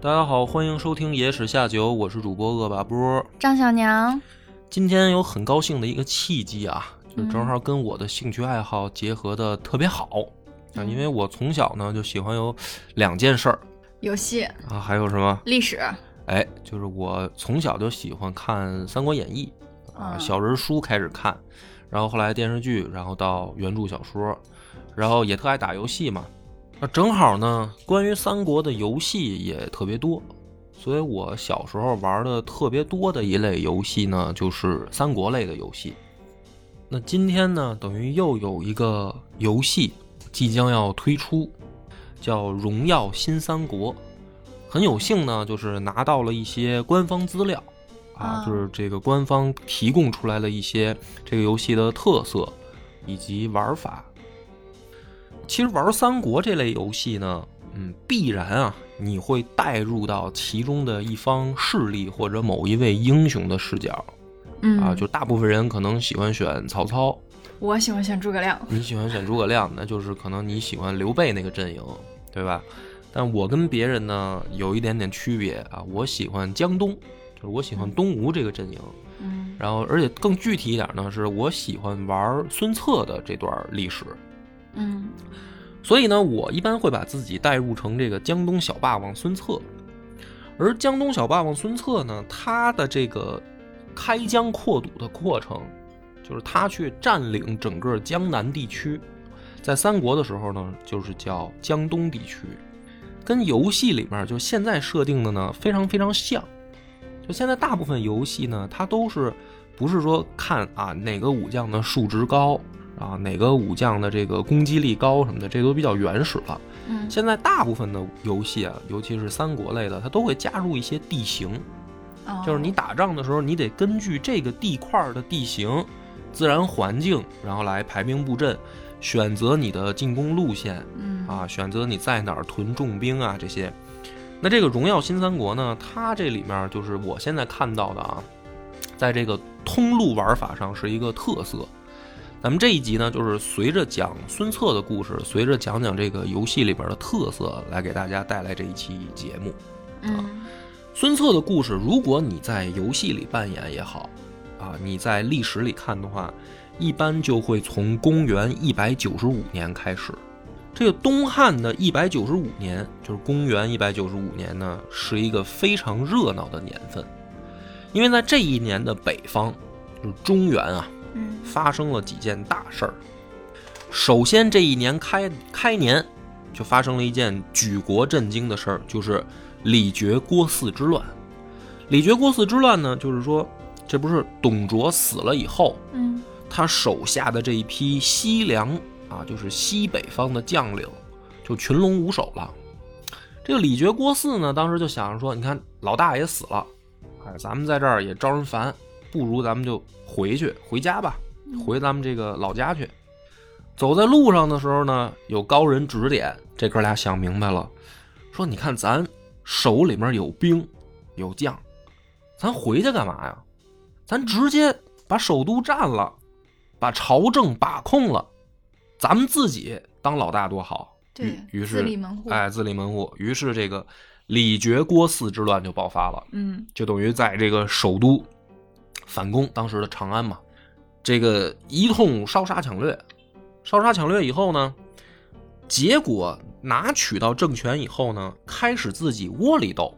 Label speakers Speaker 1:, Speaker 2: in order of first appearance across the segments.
Speaker 1: 大家好，欢迎收听《野史下酒》，我是主播恶霸波。
Speaker 2: 张小娘，
Speaker 1: 今天有很高兴的一个契机啊，就是正好跟我的兴趣爱好结合的特别好。啊，因为我从小呢就喜欢有两件事儿。
Speaker 2: 游戏、
Speaker 1: 啊，还有什么？
Speaker 2: 历史，
Speaker 1: 哎，就是我从小就喜欢看《三国演义》啊，
Speaker 2: 嗯
Speaker 1: 小人书开始看，然后后来电视剧，然后到原著小说，然后也特爱打游戏嘛。那正好呢，关于三国的游戏也特别多，所以我小时候玩的特别多的一类游戏呢，就是三国类的游戏。那今天呢，等于又有一个游戏即将要推出，叫《荣耀新三国》。很有幸呢，就是拿到了一些官方资料，啊，
Speaker 2: 啊
Speaker 1: 就是这个官方提供出来的一些这个游戏的特色以及玩法。其实玩三国这类游戏呢，嗯，必然啊，你会带入到其中的一方势力或者某一位英雄的视角
Speaker 2: 嗯
Speaker 1: 啊。就大部分人可能喜欢选曹操，
Speaker 2: 我喜欢选诸葛亮，
Speaker 1: 你喜欢选诸葛亮，那就是可能你喜欢刘备那个阵营，对吧？但我跟别人呢有一点点区别啊，我喜欢江东，就是我喜欢东吴这个阵营。
Speaker 2: 嗯
Speaker 1: 然后，而且更具体一点呢，是我喜欢玩孙策的这段历史。
Speaker 2: 嗯
Speaker 1: 所以呢，我一般会把自己代入成这个江东小霸王孙策。而江东小霸王孙策呢，他的这个开疆扩土的过程，就是他去占领整个江南地区，在三国的时候呢，就是叫江东地区，跟游戏里面就现在设定的呢非常非常像。就现在大部分游戏呢，它都是不是说看啊哪个武将的数值高啊，哪个武将的这个攻击力高什么的，这都比较原始了。
Speaker 2: 嗯
Speaker 1: 现在大部分的游戏啊，尤其是三国类的，它都会加入一些地形，
Speaker 2: 哦
Speaker 1: 就是你打仗的时候，你得根据这个地块儿的地形、自然环境，然后来排兵布阵，选择你的进攻路线
Speaker 2: 嗯
Speaker 1: 啊，选择你在哪儿屯重兵啊这些。那这个《荣耀新三国》呢，它这里面就是我现在看到的啊，在这个通路玩法上是一个特色。咱们这一集呢，就是随着讲孙策的故事，随着讲讲这个游戏里边的特色，来给大家带来这一期节目。
Speaker 2: 嗯
Speaker 1: 孙策的故事，如果你在游戏里扮演也好，啊，你在历史里看的话，一般就会从公元一百九十五年开始。这个东汉的一百九十五年，就是公元一百九十五年呢，是一个非常热闹的年份，因为在这一年的北方，就是中原啊，
Speaker 2: 嗯
Speaker 1: 发生了几件大事儿。首先，这一年开开年就发生了一件举国震惊的事儿，就是李傕郭汜之乱。李傕郭汜之乱呢，就是说，这不是董卓死了以后，
Speaker 2: 嗯
Speaker 1: 他手下的这一批西凉啊，就是西北方的将领，就群龙无首了。这个李傕郭汜呢，当时就想着说，你看老大也死了，哎，咱们在这儿也招人烦，不如咱们就回去回家吧，回咱们这个老家去。走在路上的时候呢，有高人指点，这哥俩想明白了，说你看咱手里面有兵有将，咱回去干嘛呀？咱直接把首都占了，把朝政把控了，咱们自己当老大多好。
Speaker 2: 对
Speaker 1: 于于是
Speaker 2: 自立门户
Speaker 1: 哎，自立门户。于是这个李傕郭汜之乱就爆发了。
Speaker 2: 嗯
Speaker 1: 就等于在这个首都反攻当时的长安嘛，这个一通烧杀抢掠，烧杀抢掠以后呢，结果拿取到政权以后呢，开始自己窝里斗，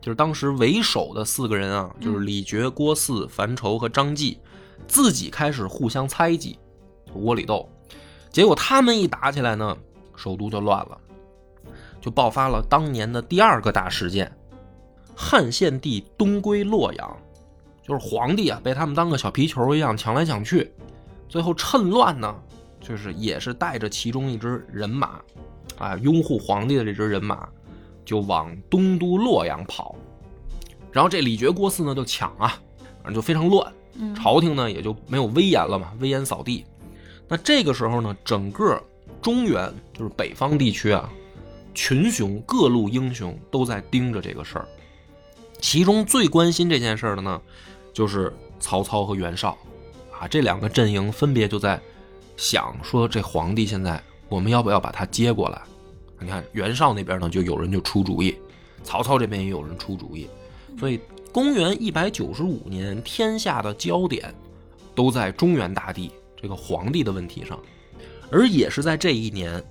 Speaker 1: 就是当时为首的四个人啊，就是李傕、郭汜、樊稠和张继，自己开始互相猜忌，窝里斗，结果他们一打起来呢，首都就乱了，就爆发了当年的第二个大事件。汉献帝东归洛阳，就是皇帝啊，被他们当个小皮球一样抢来抢去，最后趁乱呢，就是也是带着其中一支人马，啊，拥护皇帝的这支人马，就往东都洛阳跑。然后这李傕郭汜呢就抢啊，反正就非常乱，
Speaker 2: 嗯
Speaker 1: 朝廷呢也就没有威严了嘛，威严扫地。那这个时候呢，整个中原就是北方地区啊，群雄各路英雄都在盯着这个事儿。其中最关心这件事儿的呢，就是曹操和袁绍，啊，这两个阵营分别就在想说，这皇帝现在我们要不要把他接过来？你看袁绍那边呢，就有人就出主意，曹操这边也有人出主意，所以公元一百九十五年，天下的焦点都在中原大地这个皇帝的问题上，而也是在这一年，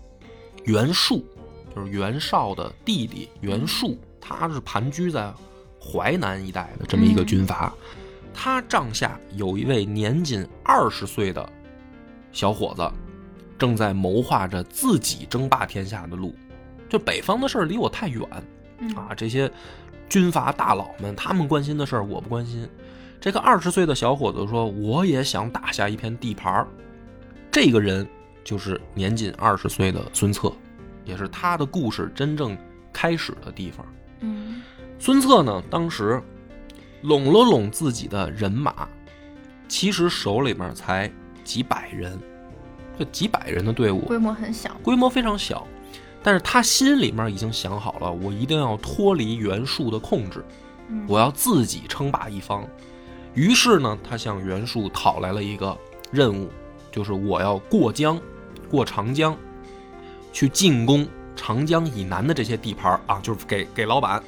Speaker 1: 袁术就是袁绍的弟弟袁术，他是盘踞在淮南一带的这么一个军阀，他帐下有一位年仅二十岁的小伙子，正在谋划着自己争霸天下的路。就北方的事儿离我太远
Speaker 2: 嗯
Speaker 1: 啊，这些军阀大佬们他们关心的事儿我不关心。这个二十岁的小伙子说：“我也想打下一片地盘儿。”这个人就是年仅二十岁的孙策，也是他的故事真正开始的地方。
Speaker 2: 嗯
Speaker 1: 孙策呢，当时拢了拢自己的人马，其实手里面才几百人，这几百人的队伍
Speaker 2: 规模很小。
Speaker 1: 规模非常小，但是他心里面已经想好了，我一定要脱离袁术的控制，
Speaker 2: 嗯
Speaker 1: 我要自己称霸一方。于是呢，他向袁术讨来了一个任务，就是我要过江，过长江，去进攻长江以南的这些地盘啊，就是给给老板，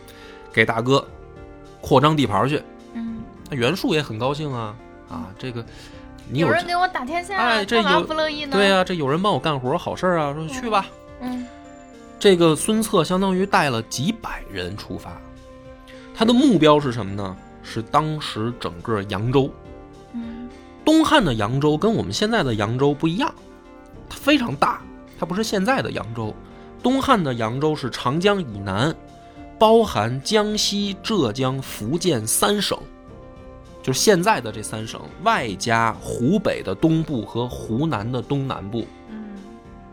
Speaker 1: 给大哥扩张地盘儿去。
Speaker 2: 嗯，
Speaker 1: 那袁术也很高兴啊啊，这个你有
Speaker 2: 有人给我打天下，
Speaker 1: 哎这有
Speaker 2: 不乐意呢？
Speaker 1: 对呀、这有人帮我干活，好事儿啊，说去吧。
Speaker 2: 嗯
Speaker 1: 这个孙策相当于带了几百人出发，他的目标是什么呢？是当时整个扬州。
Speaker 2: 嗯
Speaker 1: 东汉的扬州跟我们现在的扬州不一样，它非常大，它不是现在的扬州。东汉的扬州是长江以南，包含江西、浙江、福建三省，就是现在的这三省，外加湖北的东部和湖南的东南部。
Speaker 2: 嗯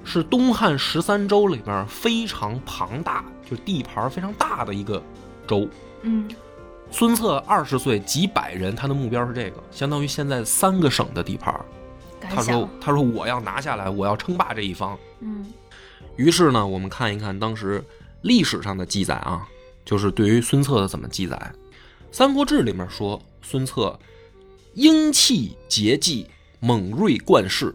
Speaker 1: 是东汉十三州里边非常庞大，就地盘非常大的一个州。
Speaker 2: 嗯
Speaker 1: 孙策二十岁，几百人，他的目标是这个，相当于现在三个省的地盘。他说：“他说我要拿下来，我要称霸这一方。
Speaker 2: 嗯”
Speaker 1: 于是呢，我们看一看当时历史上的记载啊，就是对于孙策的怎么记载。《三国志》里面说，孙策英气节气，猛锐冠世，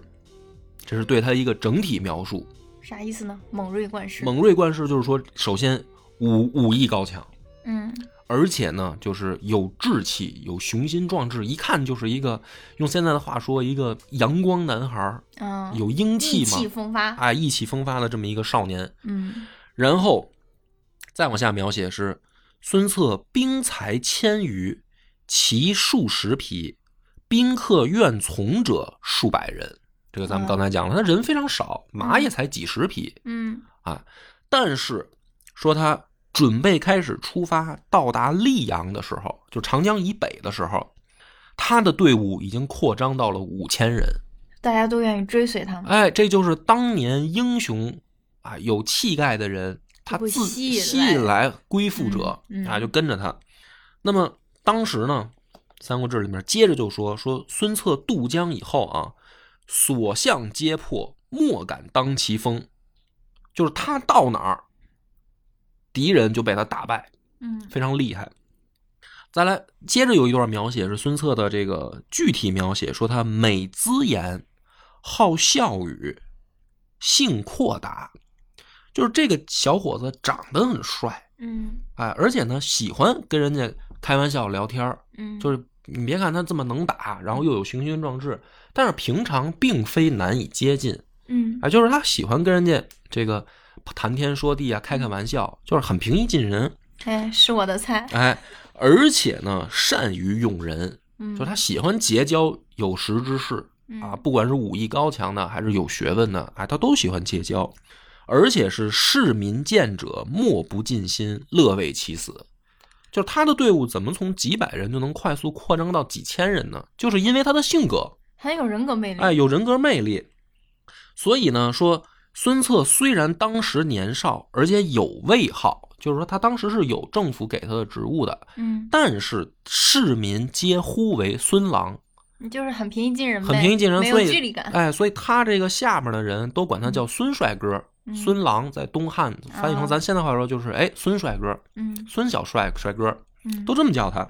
Speaker 1: 这是对他一个整体描述。
Speaker 2: 啥意思呢？猛锐冠世。
Speaker 1: 猛锐冠世就是说，首先武武艺高强，
Speaker 2: 嗯
Speaker 1: 而且呢，就是有志气，有雄心壮志，一看就是一个用现在的话说，一个阳光男孩儿，
Speaker 2: 嗯，
Speaker 1: 有英气嘛意，
Speaker 2: 气风发。
Speaker 1: 哎，意气风发的这么一个少年。
Speaker 2: 嗯
Speaker 1: 然后再往下描写是孙策兵才千余，骑数十匹，宾客愿从者数百人。这个咱们刚才讲了，他人非常少，马也才几十匹，
Speaker 2: 嗯啊
Speaker 1: 但是说他准备开始出发到达溧阳的时候，就长江以北的时候，他的队伍已经扩张到了五千人。
Speaker 2: 大家都愿意追随他们。
Speaker 1: 哎，这就是当年英雄啊，有气概的人，他自
Speaker 2: 吸引
Speaker 1: 吸引来归附者
Speaker 2: 嗯嗯
Speaker 1: 啊，就跟着他。那么当时呢，《三国志》里面接着就说说孙策渡江以后啊，所向皆破，莫敢当其锋，就是他到哪儿，敌人就被他打败，
Speaker 2: 嗯
Speaker 1: 非常厉害。再来，接着有一段描写是孙策的这个具体描写，说他美姿颜，好笑语，性阔达，就是这个小伙子长得很帅，
Speaker 2: 嗯。
Speaker 1: 哎，而且呢喜欢跟人家开玩笑聊天儿
Speaker 2: 嗯，
Speaker 1: 就是你别看他这么能打，然后又有雄心壮志，但是平常并非难以接近，
Speaker 2: 嗯。
Speaker 1: 哎，就是他喜欢跟人家这个谈天说地啊，开开玩笑，就是很平易近人，
Speaker 2: 哎，是我的菜。
Speaker 1: 哎，而且呢善于用人，
Speaker 2: 嗯，
Speaker 1: 就他喜欢结交有识之士啊，
Speaker 2: 嗯
Speaker 1: 不管是武艺高强的还是有学问的，哎，他都喜欢结交，而且是市民见者莫不尽心，乐为其死。就是他的队伍怎么从几百人就能快速扩张到几千人呢？就是因为他的性格，
Speaker 2: 很有人格魅力。
Speaker 1: 哎，有人格魅力。所以呢，说孙策虽然当时年少，而且有位号，就是说他当时是有政府给他的职务的，
Speaker 2: 嗯，
Speaker 1: 但是市民皆呼为孙郎，
Speaker 2: 你就是很平易近人，
Speaker 1: 很平易近人，
Speaker 2: 没
Speaker 1: 所以
Speaker 2: 有距离感。
Speaker 1: 哎，所以他这个下面的人都管他叫孙帅哥。
Speaker 2: 嗯
Speaker 1: 孙郎在东汉翻译成
Speaker 2: 哦
Speaker 1: 咱现在话说就是哎孙帅哥、
Speaker 2: 嗯
Speaker 1: 孙小帅帅哥，
Speaker 2: 嗯，
Speaker 1: 都这么叫他。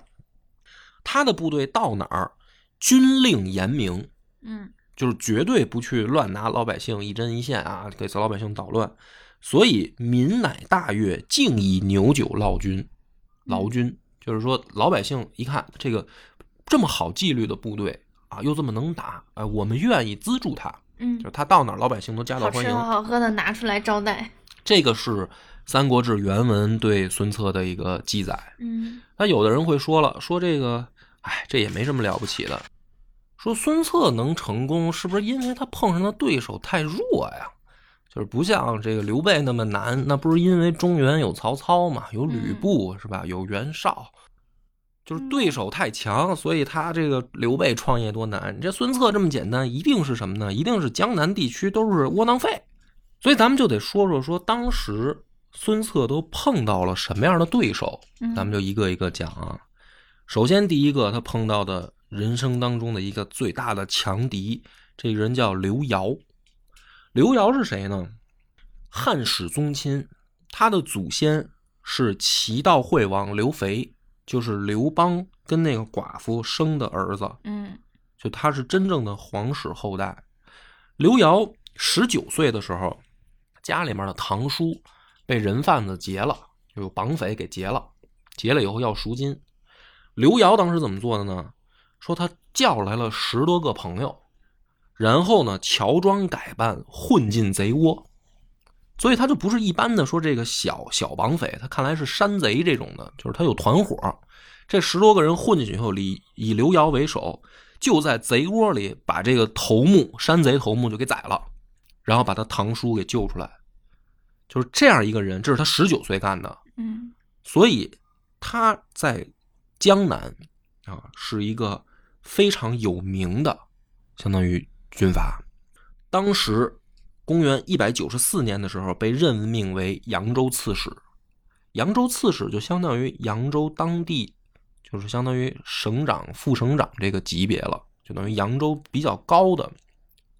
Speaker 1: 他的部队到哪儿，军令严明，
Speaker 2: 嗯
Speaker 1: 就是绝对不去乱拿老百姓一针一线啊，给老百姓捣乱。所以民乃大悦，敬以牛酒劳军。劳军就是说老百姓一看这个这么好纪律的部队啊，又这么能打，哎，我们愿意资助他。
Speaker 2: 嗯
Speaker 1: 就是他到哪儿老百姓都夹道欢迎。
Speaker 2: 好吃好喝的拿出来招待。
Speaker 1: 这个是《三国志》原文对孙策的一个记载。
Speaker 2: 嗯
Speaker 1: 那有的人会说了，说这个，哎，这也没什么了不起的。说孙策能成功，是不是因为他碰上的对手太弱呀？就是不像这个刘备那么难，那不是因为中原有曹操嘛，有吕布、是吧？有袁绍，就是对手太强，所以他这个刘备创业多难。你这孙策这么简单，一定是什么呢？一定是江南地区都是窝囊废。所以咱们就得说说说当时孙策都碰到了什么样的对手，
Speaker 2: 嗯
Speaker 1: 咱们就一个一个讲啊。首先，第一个他碰到的人生当中的一个最大的强敌，这个人叫刘繇。刘繇是谁呢？汉室宗亲，他的祖先是齐悼惠王刘肥，就是刘邦跟那个寡妇生的儿子，
Speaker 2: 嗯
Speaker 1: 就他是真正的皇室后代。刘繇十九岁的时候，家里面的堂叔被人贩子劫了，就有绑匪给劫了，劫了以后要赎金。刘繇当时怎么做的呢？说他叫来了十多个朋友，然后呢乔装改扮混进贼窝，所以他就不是一般的说这个小小绑匪，他看来是山贼这种的，就是他有团伙。这十多个人混进去以后，以以刘瑶为首，就在贼窝里把这个头目山贼头目就给宰了，然后把他堂叔给救出来，就是这样一个人，这是他十九岁干的，
Speaker 2: 嗯
Speaker 1: 所以他在江南啊是一个非常有名的，相当于军阀。当时公元一百九十四年的时候，被任命为扬州刺史。扬州刺史就相当于扬州当地，就是相当于省长、副省长这个级别了，就等于扬州比较高的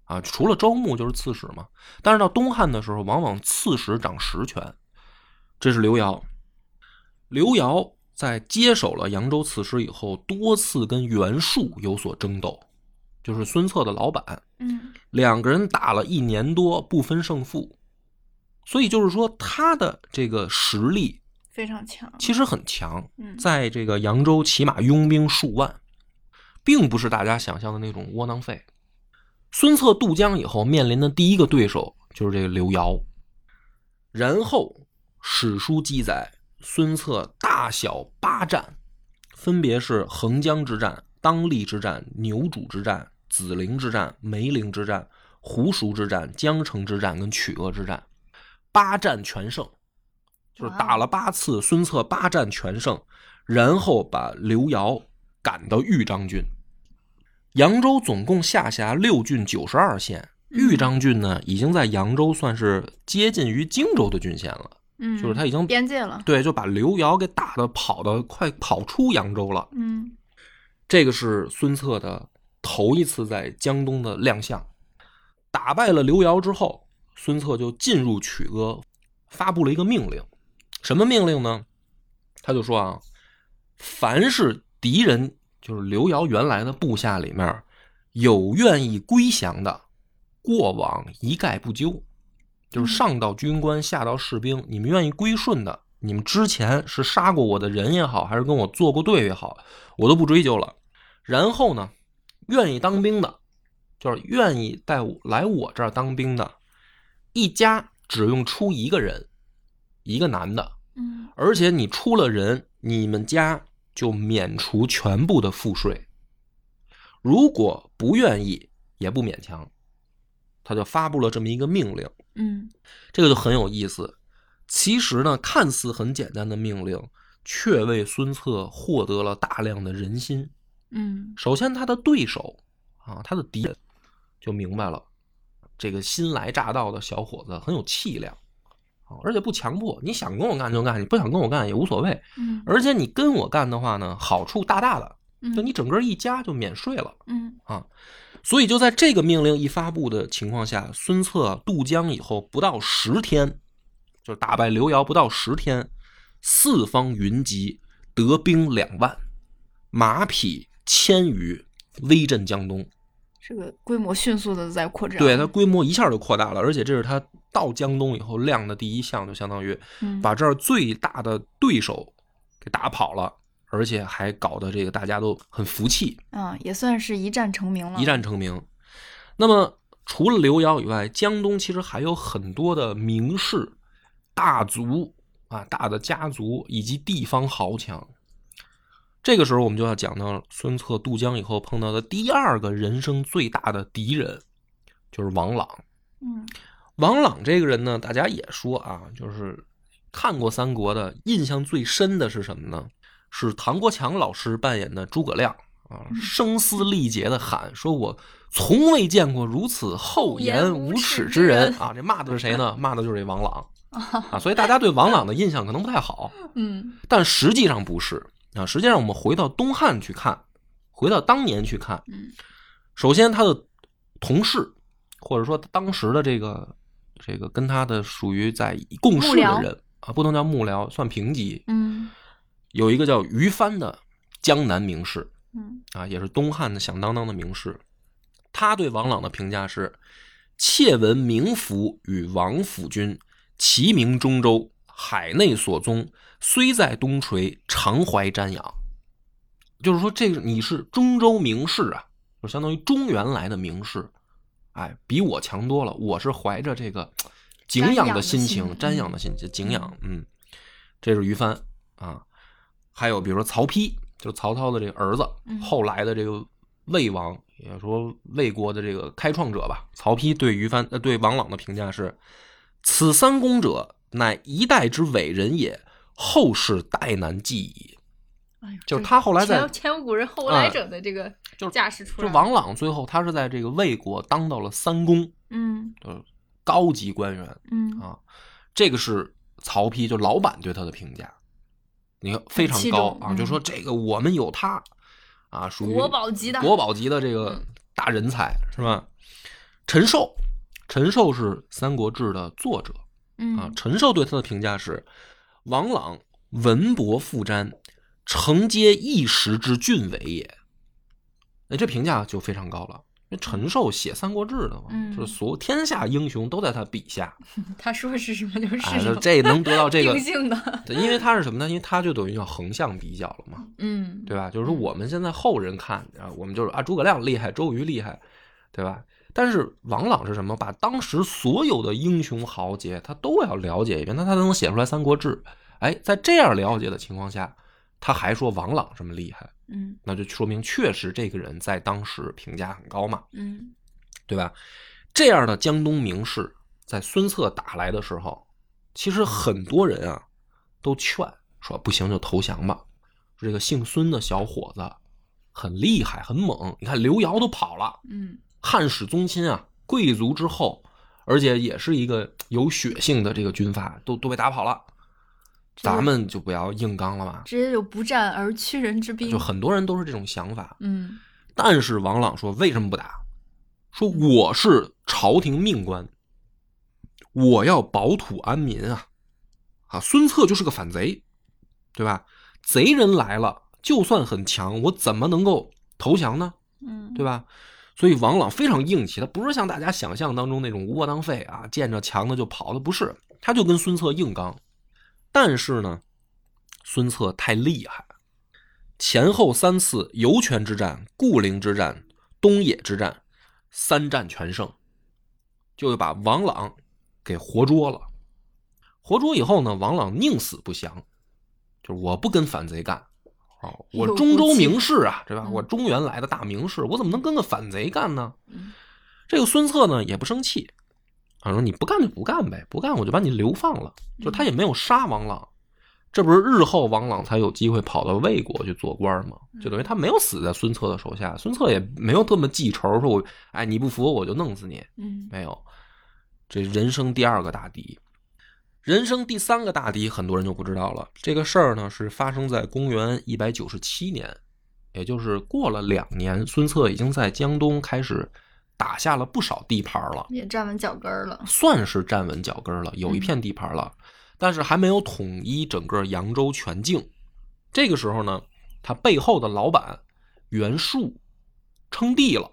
Speaker 1: 啊。除了州牧就是刺史嘛。但是到东汉的时候，往往刺史掌实权。这是刘繇。刘繇在接手了扬州刺史以后，多次跟袁术有所争斗，就是孙策的老板，
Speaker 2: 嗯
Speaker 1: 两个人打了一年多不分胜负，所以就是说他的这个实力
Speaker 2: 非常强。
Speaker 1: 其实很强，
Speaker 2: 嗯
Speaker 1: 在这个扬州起码拥兵数万，并不是大家想象的那种窝囊废。孙策渡江以后面临的第一个对手就是这个刘繇，然后史书记载孙策大小八战，分别是横江之战、当立之战、牛渚之战、子陵之战、梅陵之战、湖熟之战、江城之战跟曲阿之战，八战全胜。就是打了八次，孙策八战全胜，然后把刘繇赶到豫章郡。扬州总共下辖六郡九十二县，豫章郡呢已经在扬州算是接近于荆州的郡县了，
Speaker 2: 嗯，
Speaker 1: 就是他已经
Speaker 2: 边界了。
Speaker 1: 对，就把刘繇给打的跑的快跑出扬州了。
Speaker 2: 嗯
Speaker 1: 这个是孙策的头一次在江东的亮相。打败了刘繇之后，孙策就进入曲阿，发布了一个命令。什么命令呢？他就说啊，凡是敌人，就是刘繇原来的部下里面有愿意归降的，过往一概不究。就是上到军官，下到士兵，你们愿意归顺的，你们之前是杀过我的人也好，还是跟我做过对也好，我都不追究了。然后呢，愿意当兵的，就是愿意带我来我这儿当兵的，一家只用出一个人，一个男的，
Speaker 2: 嗯
Speaker 1: 而且你出了人，你们家就免除全部的赋税。如果不愿意，也不勉强。他就发布了这么一个命令，
Speaker 2: 嗯
Speaker 1: 这个就很有意思。其实呢，看似很简单的命令，却为孙策获得了大量的人心。
Speaker 2: 嗯
Speaker 1: 首先，他的对手啊，他的敌人就明白了，这个新来乍到的小伙子很有气量啊，而且不强迫，你想跟我干就干，你不想跟我干也无所谓。
Speaker 2: 嗯
Speaker 1: 而且你跟我干的话呢，好处大大的，
Speaker 2: 嗯，
Speaker 1: 就你整个一家就免税了。
Speaker 2: 嗯啊
Speaker 1: 所以就在这个命令一发布的情况下，孙策渡江以后不到十天，就是打败刘繇不到十天，四方云集，得兵两万，马匹千余，威震江东。
Speaker 2: 这个规模迅速的在扩张。
Speaker 1: 对它规模一下就扩大了，而且这是它到江东以后亮的第一项，就相当于
Speaker 2: 嗯
Speaker 1: 把这儿最大的对手给打跑了，而且还搞得这个大家都很服气，
Speaker 2: 啊，也算是一战成名了。
Speaker 1: 一战成名。那么除了刘繇以外，江东其实还有很多的名士、大族啊、大的家族以及地方豪强。这个时候，我们就要讲到孙策渡江以后碰到的第二个人生最大的敌人，就是王朗。
Speaker 2: 嗯
Speaker 1: 王朗这个人呢，大家也说啊，就是看过三国的，印象最深的是什么呢？是唐国强老师扮演的诸葛亮啊，声嘶力竭的喊说：“我从未见过如此厚颜无耻之人啊！”这骂的是谁呢？骂的就是这王朗 啊。所以大家对王朗的印象可能不太好，
Speaker 2: 嗯
Speaker 1: 但实际上不是啊。实际上，我们回到东汉去看，回到当年去看，
Speaker 2: 嗯
Speaker 1: 首先他的同事，或者说当时的这个这个跟他的属于在共事的人啊，不能叫幕僚，算平级。
Speaker 2: 嗯
Speaker 1: 有一个叫于帆的江南名士
Speaker 2: 嗯
Speaker 1: 啊，也是东汉的响当当的名士。他对王朗的评价是：窃闻名府与王府君，齐名中州，海内所宗，虽在东陲，常怀瞻仰。就是说，这个你是中州名士啊，就相当于中原来的名士，哎，比我强多了。我是怀着这个敬仰的心情，瞻
Speaker 2: 瞻仰
Speaker 1: 仰的心情，敬仰。嗯，这是于帆啊。还有比如说曹丕，就是曹操的这个儿子，
Speaker 2: 嗯
Speaker 1: 后来的这个魏王，也说魏国的这个开创者吧。曹丕对于帆呃对王朗的评价是：此三公者，乃一代之伟人也，后世代难继矣。
Speaker 2: 哎呦
Speaker 1: 就是他后来在
Speaker 2: 前前无古人后无来者的这个
Speaker 1: 就是
Speaker 2: 架势出来了，
Speaker 1: 就王朗最后他是在这个魏国当到了三公，
Speaker 2: 嗯。
Speaker 1: 就是高级官员。
Speaker 2: 嗯。
Speaker 1: 啊。这个是曹丕就老板对他的评价，你看非常高啊，
Speaker 2: 嗯
Speaker 1: 就说这个我们有他啊，属于
Speaker 2: 国宝级的。
Speaker 1: 国宝级的这个大人才是吧？陈寿，陈寿是《三国志》的作者。嗯。啊
Speaker 2: 嗯，
Speaker 1: 陈寿对他的评价是：王朗文博富瞻，承接一时之俊伟也。哎，这评价就非常高了。因为陈寿写《三国志》的嘛，
Speaker 2: 嗯
Speaker 1: 就是所有天下英雄都在他笔下，
Speaker 2: 他说是什么就是
Speaker 1: 哎，
Speaker 2: 什么，
Speaker 1: 就这能得到这个
Speaker 2: 定，性的，
Speaker 1: 对因为他是什么呢？因为他就等于叫横向比较了嘛，
Speaker 2: 嗯
Speaker 1: 对吧？就是说我们现在后人看啊，我们就是啊，诸葛亮厉害，周瑜厉害，对吧？但是王朗是什么？把当时所有的英雄豪杰他都要了解一遍，那他才能写出来《三国志》。哎，在这样了解的情况下，他还说王朗这么厉害，
Speaker 2: 嗯
Speaker 1: 那就说明确实这个人在当时评价很高嘛，
Speaker 2: 嗯
Speaker 1: 对吧？这样的江东名士，在孙策打来的时候，其实很多人啊都劝说不行就投降吧。说这个姓孙的小伙子很厉害，很猛。你看刘繇都跑了，
Speaker 2: 嗯
Speaker 1: 汉室宗亲啊，贵族之后，而且也是一个有血性的这个军阀，都都被打跑了。咱们就不要硬刚了吧。
Speaker 2: 直接就不战而屈人之兵，
Speaker 1: 就很多人都是这种想法。
Speaker 2: 嗯
Speaker 1: 但是王朗说：“为什么不打？说我是朝廷命官，我要保土安民啊！啊，孙策就是个反贼，对吧？贼人来了，就算很强，我怎么能够投降呢？
Speaker 2: 嗯，
Speaker 1: 对吧？所以王朗非常硬气，他不是像大家想象当中那种窝囊废啊，见着强的就跑的，不是，他就跟孙策硬刚。但是呢，孙策太厉害，前后三次游泉之战、固陵之战、东野之战，三战全胜，就把王朗给活捉了。活捉以后呢，王朗宁死不降，就是我不跟反贼干。哦，我中州名士啊，对吧？
Speaker 2: 嗯
Speaker 1: 我中原来的大名士，我怎么能跟个反贼干呢？
Speaker 2: 嗯
Speaker 1: 这个孙策呢也不生气，啊，说你不干就不干呗，不干我就把你流放了。就他也没有杀王朗，这不是日后王朗才有机会跑到魏国去做官吗？就等于他没有死在孙策的手下，孙策也没有这么记仇，说我哎你不服我就弄死你，
Speaker 2: 嗯
Speaker 1: 没有。这人生第二个大敌，人生第三个大敌，很多人就不知道了。这个事儿呢是发生在公元一百九十七年，也就是过了两年，孙策已经在江东开始打下了不少地盘了。
Speaker 2: 也站稳脚跟儿了，
Speaker 1: 算是站稳脚跟了，有一片地盘了，但是还没有统一整个扬州全境。这个时候呢，他背后的老板袁术称帝了，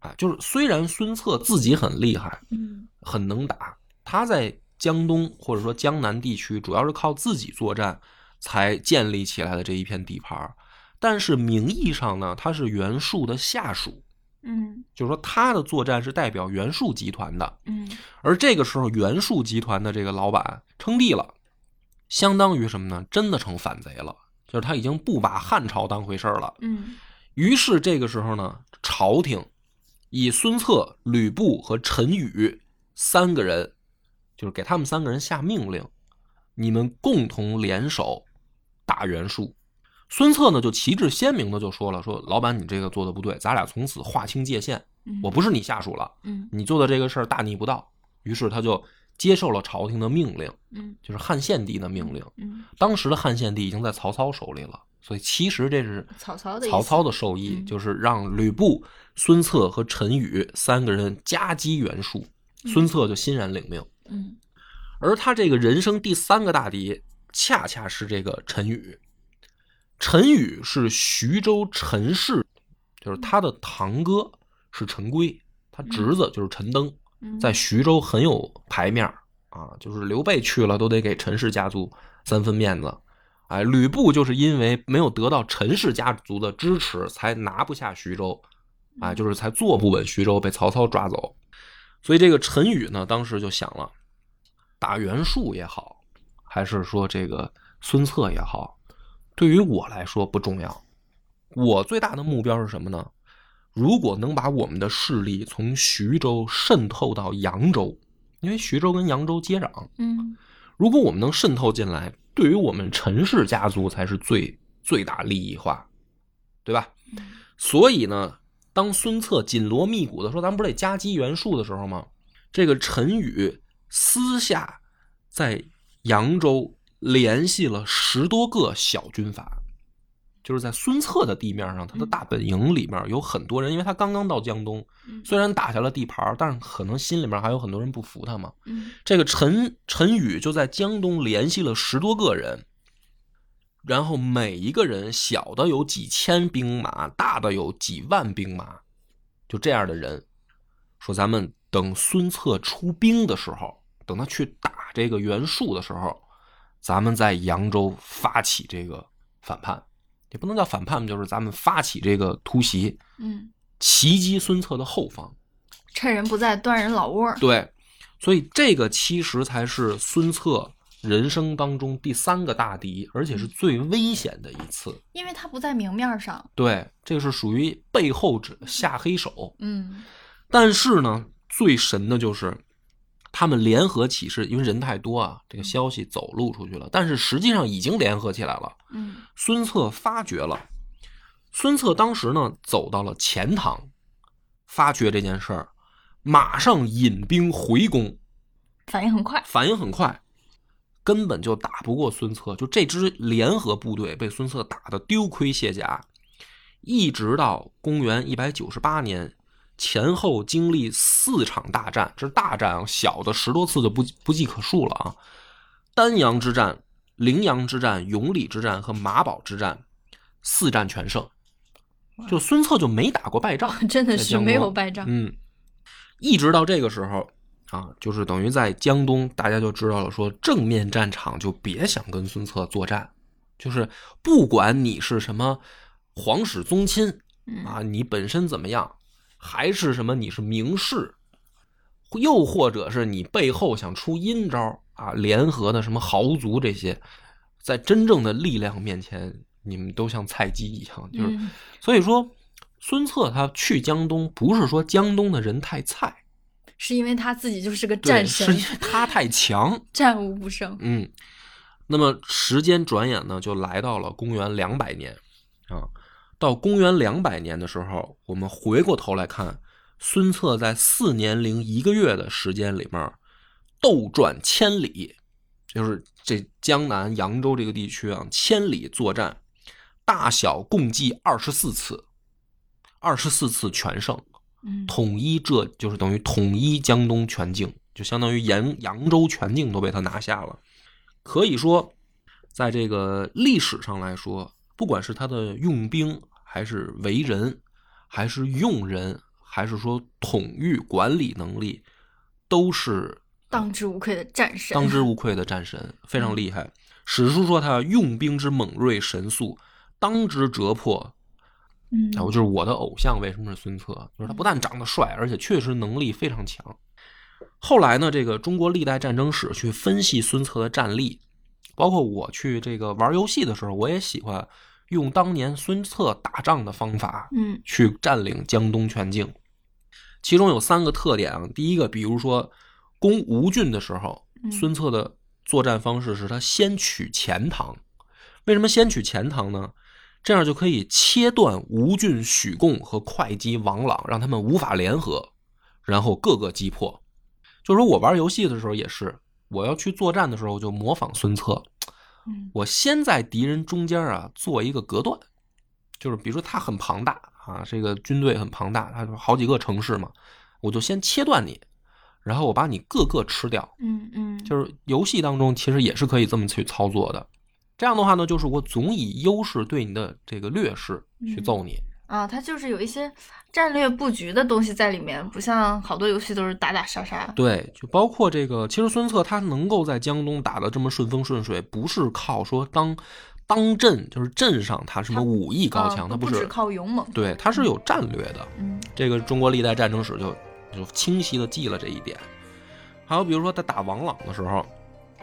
Speaker 1: 啊，就是虽然孙策自己很厉害，
Speaker 2: 嗯
Speaker 1: 很能打，他在江东或者说江南地区主要是靠自己作战才建立起来的这一片地盘儿，但是名义上呢，他是袁术的下属，
Speaker 2: 嗯
Speaker 1: 就是说他的作战是代表袁术集团的。
Speaker 2: 嗯
Speaker 1: 而这个时候，袁术集团的这个老板称帝了，相当于什么呢？真的成反贼了，就是他已经不把汉朝当回事儿了。
Speaker 2: 嗯
Speaker 1: 于是这个时候呢，朝廷以孙策、吕布和陈宇三个人，就是给他们三个人下命令，你们共同联手打袁术。孙策呢就旗帜鲜明的就说了：“说老板，你这个做的不对，咱俩从此划清界限，
Speaker 2: 嗯，
Speaker 1: 我不是你下属了，
Speaker 2: 嗯
Speaker 1: 你做的这个事儿大逆不道。”于是他就接受了朝廷的命令，
Speaker 2: 嗯
Speaker 1: 就是汉献帝的命令。
Speaker 2: 嗯，
Speaker 1: 当时的汉献帝已经在曹操手里了，所以其实这是
Speaker 2: 曹操的
Speaker 1: 曹操的授意，
Speaker 2: 嗯
Speaker 1: 就是让吕布、孙策和陈宇三个人夹击袁术，孙策就欣然领命。
Speaker 2: 嗯
Speaker 1: 而他这个人生第三个大敌，恰恰是这个陈宇。陈宇是徐州陈氏，就是他的堂哥是陈规，他侄子就是陈登，
Speaker 2: 嗯
Speaker 1: 在徐州很有牌面儿啊，就是刘备去了都得给陈氏家族三分面子。哎，吕布就是因为没有得到陈氏家族的支持，才拿不下徐州，哎，就是才坐不稳徐州，被曹操抓走。所以这个陈宇呢，当时就想了，打袁术也好，还是说这个孙策也好，对于我来说不重要。我最大的目标是什么呢？如果能把我们的势力从徐州渗透到扬州，因为徐州跟扬州接壤，
Speaker 2: 嗯
Speaker 1: 如果我们能渗透进来，对于我们陈氏家族才是最最大利益化，对吧？所以呢，当孙策紧锣密鼓的说咱们不是得夹击袁术的时候吗？这个陈宇私下在扬州联系了十多个小军阀，就是在孙策的地面上，他的大本营里面有很多人，因为他刚刚到江东，
Speaker 2: 嗯
Speaker 1: 虽然打下了地盘，但是可能心里面还有很多人不服他嘛。
Speaker 2: 嗯
Speaker 1: 这个陈陈宇就在江东联系了十多个人，然后每一个人小的有几千兵马，大的有几万兵马，就这样的人，说咱们等孙策出兵的时候，等他去打这个袁术的时候，咱们在扬州发起这个反叛，也不能叫反叛，就是咱们发起这个突袭，
Speaker 2: 嗯，
Speaker 1: 袭击孙策的后方。
Speaker 2: 趁人不在端人老窝。
Speaker 1: 对，所以这个其实才是孙策人生当中第三个大敌，而且是最危险的一次。
Speaker 2: 因为他不在明面上。
Speaker 1: 对，这个是属于背后者下黑手。
Speaker 2: 嗯
Speaker 1: 但是呢，最神的就是他们联合起事，因为人太多啊，这个消息走漏出去了。但是实际上已经联合起来了。
Speaker 2: 嗯
Speaker 1: 孙策发觉了，孙策当时呢走到了钱塘，发觉这件事儿，马上引兵回攻。
Speaker 2: 反应很快。
Speaker 1: 反应很快，根本就打不过孙策。就这支联合部队被孙策打得丢盔卸甲，一直到公元一百九十八年前后经历四场大战，这是大战啊，小的十多次就不不计可数了啊。丹阳之战、陵阳之战、永礼之战和马堡之战，四战全胜。就孙策就没打过败仗，
Speaker 2: 真的是没有败仗。
Speaker 1: 嗯，一直到这个时候啊，就是等于在江东，大家就知道了，说正面战场就别想跟孙策作战，就是不管你是什么皇室宗亲
Speaker 2: 嗯
Speaker 1: 啊，你本身怎么样，还是什么你是名士，又或者是你背后想出阴招啊，联合的什么豪族这些，在真正的力量面前，你们都像菜鸡一样，就是。
Speaker 2: 嗯
Speaker 1: 所以说，孙策他去江东，不是说江东的人太菜，
Speaker 2: 是因为他自己就是个，战神
Speaker 1: 是因，为 他太强。
Speaker 2: 战无不胜。
Speaker 1: 嗯，那么时间转眼呢，就来到了公元两百年啊。到公元两百年的时候，我们回过头来看，孙策在四年零一个月的时间里面，斗转千里，就是这江南扬州这个地区啊，千里作战，大小共计二十四次，二十四次全胜。
Speaker 2: 嗯
Speaker 1: 统一这就是等于统一江东全境，就相当于扬扬州全境都被他拿下了。可以说，在这个历史上来说，不管是他的用兵，还是为人，还是用人，还是说统御管理能力，都是
Speaker 2: 当之无愧的战神，
Speaker 1: 当之无愧的战神，非常厉害。史书说他用兵之猛锐神速，当之折破。
Speaker 2: 嗯，
Speaker 1: 啊，我就是我的偶像，为什么是孙策？就是他不但长得帅，而且确实能力非常强。后来呢，这个中国历代战争史去分析孙策的战力，包括我去这个玩游戏的时候，我也喜欢用当年孙策打仗的方法，
Speaker 2: 嗯
Speaker 1: 去占领江东全境。其中有三个特点啊，第一个，比如说攻吴郡的时候，
Speaker 2: 嗯
Speaker 1: 孙策的作战方式是他先取钱塘。为什么先取钱塘呢？这样就可以切断吴郡、许贡和会稽、王朗，让他们无法联合，然后各个击破。就是说我玩游戏的时候也是，我要去作战的时候就模仿孙策，
Speaker 2: 嗯
Speaker 1: 我先在敌人中间啊做一个隔断，就是比如说他很庞大啊，这个军队很庞大，他有好几个城市嘛，我就先切断你，然后我把你各个吃掉。
Speaker 2: 嗯嗯，
Speaker 1: 就是游戏当中其实也是可以这么去操作的。这样的话呢，就是我总以优势对你的这个劣势去揍你。
Speaker 2: 啊，它就是有一些战略布局的东西在里面，不像好多游戏都是打打杀杀。
Speaker 1: 对，就包括这个，其实孙策他能够在江东打得这么顺风顺水，不是靠说当当阵，就是阵上他什么武艺高强，他不是，
Speaker 2: 靠勇猛。
Speaker 1: 对，他是有战略的。
Speaker 2: 嗯
Speaker 1: 这个中国历代战争史就就清晰的记了这一点。还有比如说他打王朗的时候，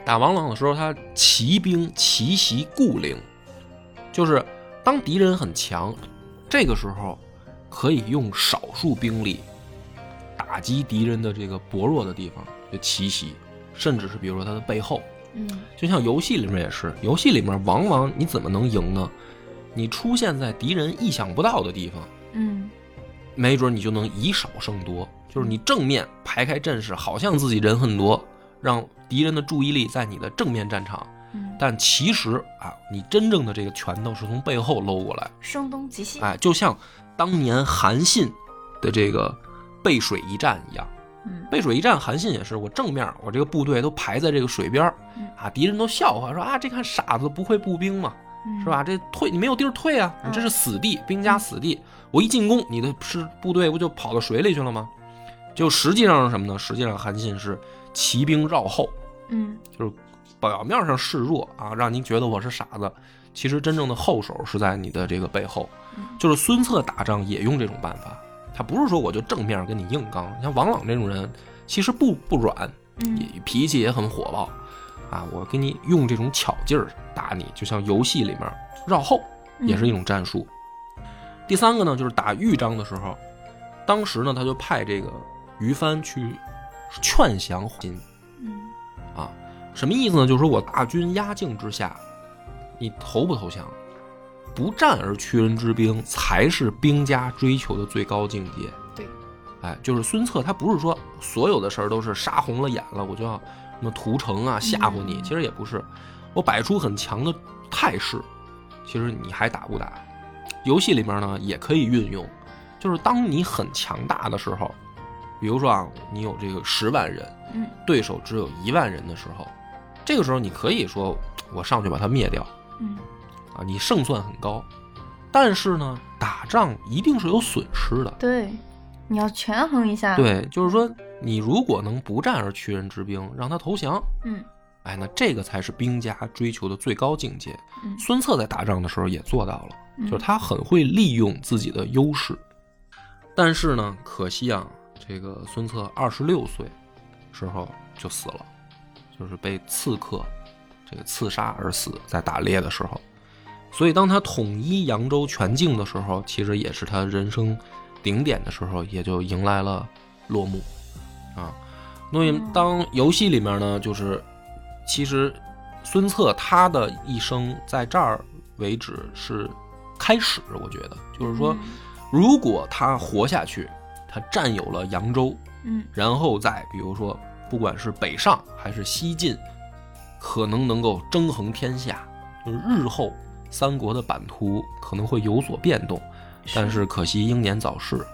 Speaker 1: 打王朗的时候，他骑兵奇袭固陵，就是当敌人很强，这个时候可以用少数兵力打击敌人的这个薄弱的地方，就奇袭，甚至是比如说他的背后，
Speaker 2: 嗯
Speaker 1: 就像游戏里面也是，游戏里面往往你怎么能赢呢？你出现在敌人意想不到的地方。
Speaker 2: 嗯
Speaker 1: 没准你就能以少胜多，就是你正面排开阵势，好像自己人很多，让敌人的注意力在你的正面战场，
Speaker 2: 嗯，
Speaker 1: 但其实啊，你真正的这个拳头是从背后搂过来，
Speaker 2: 声东击西。
Speaker 1: 哎，就像当年韩信的这个背水一战一样。
Speaker 2: 嗯
Speaker 1: 背水一战，韩信也是，我正面我这个部队都排在这个水边啊，敌人都笑话说啊，这看傻子不会步兵嘛，
Speaker 2: 嗯
Speaker 1: 是吧？这退你没有地儿退啊，你这是死地，兵家死地。我一进攻，你的是部队不就跑到水里去了吗？就实际上是什么呢？实际上韩信是骑兵绕后，
Speaker 2: 嗯
Speaker 1: 就是表面上示弱啊，让您觉得我是傻子，其实真正的后手是在你的这个背后。
Speaker 2: 嗯
Speaker 1: 就是孙策打仗也用这种办法，他不是说我就正面跟你硬刚。你像王朗这种人，其实不不软，也
Speaker 2: 嗯
Speaker 1: 脾气也很火爆啊。我给你用这种巧劲儿打你，就像游戏里面绕后也是一种战术。第三个呢，就是打豫章的时候，当时呢他就派这个于帆去劝降金
Speaker 2: 嗯
Speaker 1: 啊，什么意思呢？就是说我大军压境之下，你投不投降？不战而屈人之兵，才是兵家追求的最高境界。
Speaker 2: 对，
Speaker 1: 哎，就是孙策，他不是说所有的事儿都是杀红了眼了，我就要什么屠城啊吓唬你，
Speaker 2: 嗯
Speaker 1: 其实也不是，我摆出很强的态势，其实你还打不打？游戏里面呢也可以运用，就是当你很强大的时候，比如说啊，你有这个十万人，
Speaker 2: 嗯
Speaker 1: 对手只有一万人的时候，这个时候你可以说 我上去把他灭掉
Speaker 2: 嗯
Speaker 1: 啊，你胜算很高。但是呢，打仗一定是有损失的。
Speaker 2: 对，你要权衡一下。，
Speaker 1: 对，就是说，你如果能不战而屈人之兵，让他投降，
Speaker 2: 嗯
Speaker 1: 哎，那这个才是兵家追求的最高境界。
Speaker 2: 嗯
Speaker 1: 孙策在打仗的时候也做到了，
Speaker 2: 嗯
Speaker 1: 就是他很会利用自己的优势。但是呢，可惜啊，这个孙策二十六岁时候就死了，就是被刺客这个刺杀而死，在打猎的时候。所以，当他统一扬州全境的时候，其实也是他人生顶点的时候，也就迎来了落幕啊。所以，当游戏里面呢，就是其实孙策他的一生在这儿为止是开始，我觉得就是说，如果他活下去，他占有了扬州，
Speaker 2: 嗯
Speaker 1: 然后再比如说，不管是北上还是西进，可能能够争衡天下，就是日后三国的版图可能会有所变动。但是可惜英年早逝。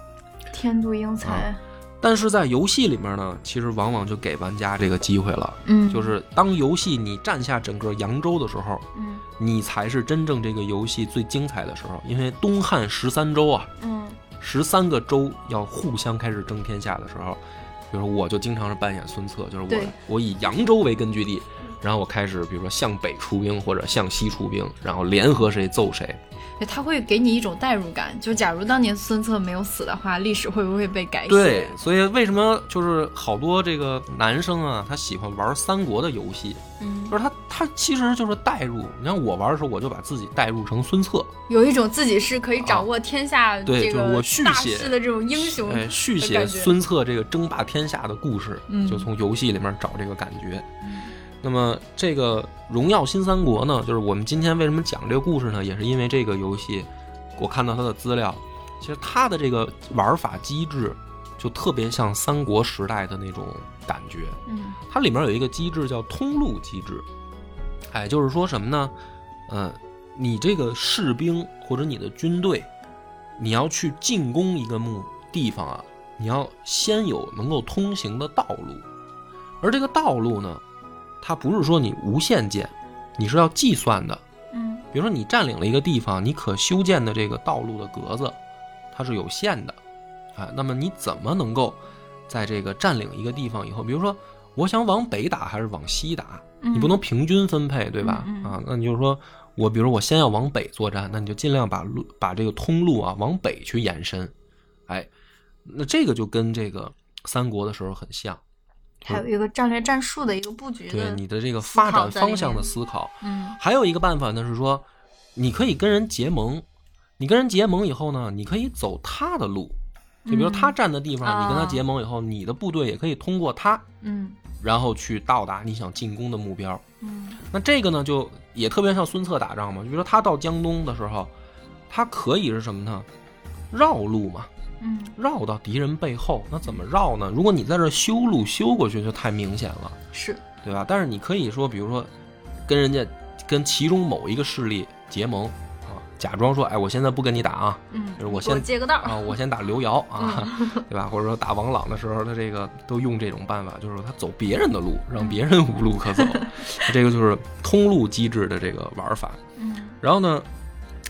Speaker 2: 天妒英才。
Speaker 1: 但是在游戏里面呢，其实往往就给玩家这个机会了，
Speaker 2: 嗯，
Speaker 1: 就是当游戏你占下整个扬州的时候，
Speaker 2: 嗯
Speaker 1: 你才是真正这个游戏最精彩的时候。因为东汉十三州啊，
Speaker 2: 嗯
Speaker 1: 十三个州要互相开始争天下的时候，比如说我就经常是扮演孙策，就是我我以扬州为根据地，然后我开始比如说向北出兵或者向西出兵，然后联合谁揍谁。
Speaker 2: 对他会给你一种代入感。就假如当年孙策没有死的话，历史会不会被改写？
Speaker 1: 对，所以为什么就是好多这个男生啊，他喜欢玩三国的游戏，
Speaker 2: 嗯，
Speaker 1: 就是他他其实就是代入。你看我玩的时候，我就把自己代入成孙策，
Speaker 2: 有一种自己是可以掌握天下
Speaker 1: 啊对我续
Speaker 2: 大
Speaker 1: 写
Speaker 2: 的这种英雄
Speaker 1: 哎，续写孙策这个争霸天下的故事，
Speaker 2: 嗯
Speaker 1: 就从游戏里面找这个感觉。
Speaker 2: 嗯
Speaker 1: 那么这个《荣耀新三国》呢，就是我们今天为什么讲这个故事呢？也是因为这个游戏，我看到它的资料，其实它的这个玩法机制就特别像三国时代的那种感觉。
Speaker 2: 嗯
Speaker 1: 它里面有一个机制叫通路机制，哎，就是说什么呢？嗯，你这个士兵或者你的军队，你要去进攻一个目地方啊，你要先有能够通行的道路，而这个道路呢，它不是说你无限建，你是要计算的。
Speaker 2: 嗯
Speaker 1: 比如说你占领了一个地方，你可修建的这个道路的格子，它是有限的，啊，那么你怎么能够在这个占领一个地方以后，比如说我想往北打还是往西打，
Speaker 2: 嗯，
Speaker 1: 你不能平均分配，对吧？啊，那你就是说我，比如我先要往北作战，那你就尽量把路把这个通路啊往北去延伸，哎，那这个就跟这个三国的时候很像，
Speaker 2: 还有一个战略战术的一个布局，
Speaker 1: 对你的这个发展方向的思考。
Speaker 2: 嗯
Speaker 1: 还有一个办法呢是说，你可以跟人结盟，你跟人结盟以后呢，你可以走他的路，就比如
Speaker 2: 嗯
Speaker 1: 他站的地方，你跟他
Speaker 2: 啊
Speaker 1: 结盟以后，你的部队也可以通过他，
Speaker 2: 嗯
Speaker 1: 然后去到达你想进攻的目标。
Speaker 2: 嗯
Speaker 1: 那这个呢，就也特别像孙策打仗嘛，就比如说他到江东的时候，他可以是什么呢？绕路嘛，
Speaker 2: 嗯
Speaker 1: 绕到敌人背后。那怎么绕呢？如果你在这儿修路修过去，就太明显了。
Speaker 2: 是
Speaker 1: 对吧？但是你可以说，比如说，跟人家跟其中某一个势力结盟啊，假装说，哎，我现在不跟你打啊，
Speaker 2: 嗯，
Speaker 1: 就是我先
Speaker 2: 接个道
Speaker 1: 啊，我先打刘瑶啊，对吧？或者说打王朗的时候，他这个都用这种办法，就是他走别人的路，让别人无路可走，这个就是通路机制的这个玩法。
Speaker 2: 嗯
Speaker 1: 然后呢，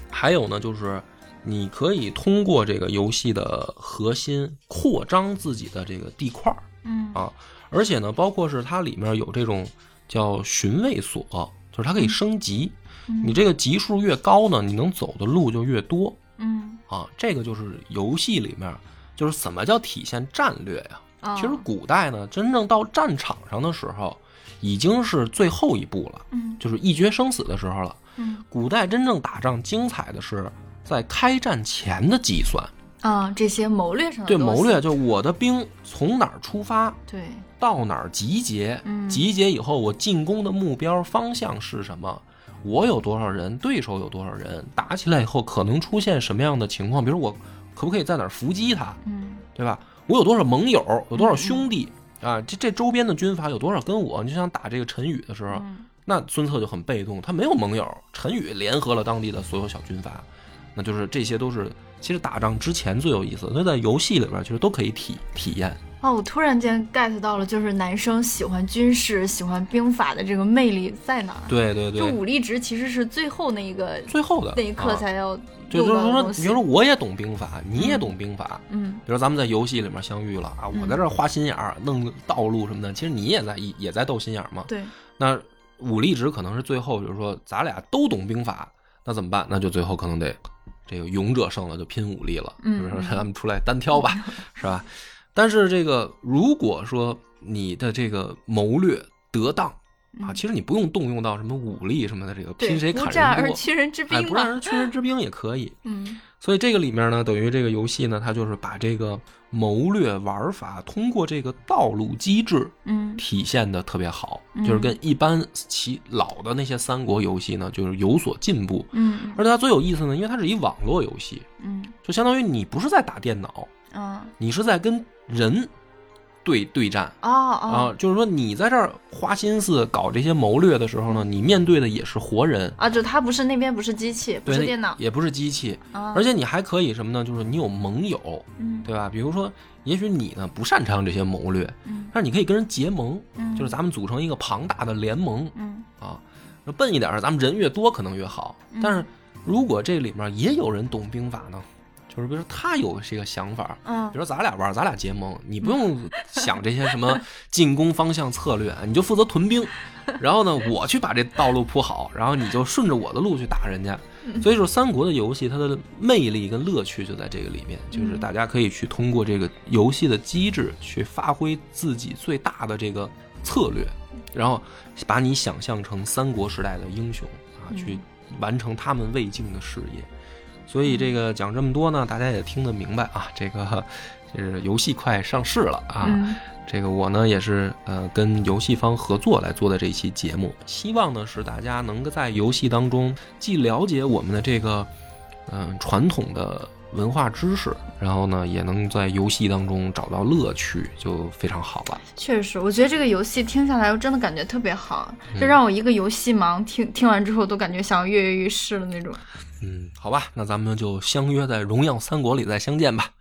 Speaker 1: 还有呢，就是你可以通过这个游戏的核心扩张自己的这个地块儿。
Speaker 2: 嗯
Speaker 1: 啊而且呢，包括是它里面有这种叫寻味所，就是它可以升级。
Speaker 2: 嗯
Speaker 1: 你这个级数越高呢，你能走的路就越多
Speaker 2: 嗯
Speaker 1: 啊。这个就是游戏里面，就是怎么叫体现战略呀？
Speaker 2: 啊
Speaker 1: 其实古代呢，真正到战场上的时候，已经是最后一步了，
Speaker 2: 嗯
Speaker 1: 就是一决生死的时候了。
Speaker 2: 嗯
Speaker 1: 古代真正打仗精彩的是在开战前的计算，
Speaker 2: 啊这些谋略上的
Speaker 1: 对谋略，就我的兵从哪儿出发，
Speaker 2: 对
Speaker 1: 到哪儿集结，
Speaker 2: 嗯
Speaker 1: 集结以后我进攻的目标方向是什么？我有多少人，对手有多少人？打起来以后可能出现什么样的情况？比如我可不可以在哪儿伏击他，
Speaker 2: 嗯
Speaker 1: 对吧？我有多少盟友，有多少兄弟、啊？这这周边的军阀有多少跟我？你就像打这个陈宇的时候，
Speaker 2: 嗯
Speaker 1: 那孙策就很被动，他没有盟友，陈宇联合了当地的所有小军阀，那就是这些都是其实打仗之前最有意思的，所以在游戏里边其实都可以体体验。
Speaker 2: 哦，我突然间 get 到了，就是男生喜欢军事、喜欢兵法的这个魅力在哪儿？
Speaker 1: 对对对，
Speaker 2: 就武力值其实是最后那一个
Speaker 1: 最后的
Speaker 2: 那一刻
Speaker 1: 啊
Speaker 2: 才要
Speaker 1: 就就是说。比如说我也懂兵法，你也懂兵法，
Speaker 2: 嗯
Speaker 1: 比如咱们在游戏里面相遇了啊，我在这儿花心眼儿弄道路什么的，其实你也在也在斗心眼儿嘛。
Speaker 2: 对，
Speaker 1: 那武力值可能是最后，比如说咱俩都懂兵法，那怎么办？那就最后可能得这个勇者胜了，就拼武力了。
Speaker 2: 嗯
Speaker 1: 比如说咱们出来单挑吧，是吧？但是这个如果说你的这个谋略得当啊，
Speaker 2: 嗯
Speaker 1: 其实你不用动用到什么武力什么的，这个拼谁砍
Speaker 2: 不战
Speaker 1: 人多，
Speaker 2: 而屈人之
Speaker 1: 哎，
Speaker 2: 兵嘛。
Speaker 1: 不让人屈人之兵也可以。
Speaker 2: 嗯
Speaker 1: 所以这个里面呢，等于这个游戏呢，它就是把这个谋略玩法通过这个道路机制
Speaker 2: 嗯。
Speaker 1: 体现的特别好，
Speaker 2: 嗯。
Speaker 1: 就是跟一般其老的那些三国游戏呢，就是有所进步。
Speaker 2: 嗯。
Speaker 1: 而且它最有意思呢，因为它是一网络游戏，
Speaker 2: 嗯。
Speaker 1: 就相当于你不是在打电脑，
Speaker 2: 嗯。
Speaker 1: 你是在跟人对对战。
Speaker 2: 哦哦
Speaker 1: 啊，就是说你在这儿花心思搞这些谋略的时候呢，你面对的也是活人，
Speaker 2: 啊，就他不是那边不是机器，不是电脑
Speaker 1: 也不是机器，
Speaker 2: 啊，
Speaker 1: 而且你还可以什么呢？就是你有盟友，
Speaker 2: 嗯
Speaker 1: 对吧？比如说，也许你呢不擅长这些谋略，
Speaker 2: 嗯
Speaker 1: 但是你可以跟人结盟，
Speaker 2: 嗯，
Speaker 1: 就是咱们组成一个庞大的联盟
Speaker 2: 嗯
Speaker 1: 啊。那笨一点儿，咱们人越多可能越好。
Speaker 2: 嗯
Speaker 1: 但是如果这里面也有人懂兵法呢，就就是比如说他有这个想法，
Speaker 2: 嗯
Speaker 1: 比如说咱俩玩，咱俩结盟，你不用想这些什么进攻方向策略，你就负责屯兵。然后呢，我去把这道路铺好，然后你就顺着我的路去打人家。所以说，三国的游戏它的魅力跟乐趣就在这个里面，就是大家可以去通过这个游戏的机制去发挥自己最大的这个策略，然后把你想象成三国时代的英雄啊，去完成他们未竟的事业。所以这个讲这么多呢，大家也听得明白啊。这个就是游戏快上市了啊，
Speaker 2: 嗯
Speaker 1: 这个我呢也是呃跟游戏方合作来做的这一期节目，希望呢是大家能够在游戏当中既了解我们的这个嗯、传统的文化知识，然后呢也能在游戏当中找到乐趣，就非常好了。
Speaker 2: 确实，我觉得这个游戏听下来，我真的感觉特别好，
Speaker 1: 嗯
Speaker 2: 就让我一个游戏盲听听完之后都感觉想要跃跃欲试的那种。
Speaker 1: 嗯，好吧，那咱们就相约在《荣耀三国》里再相见吧。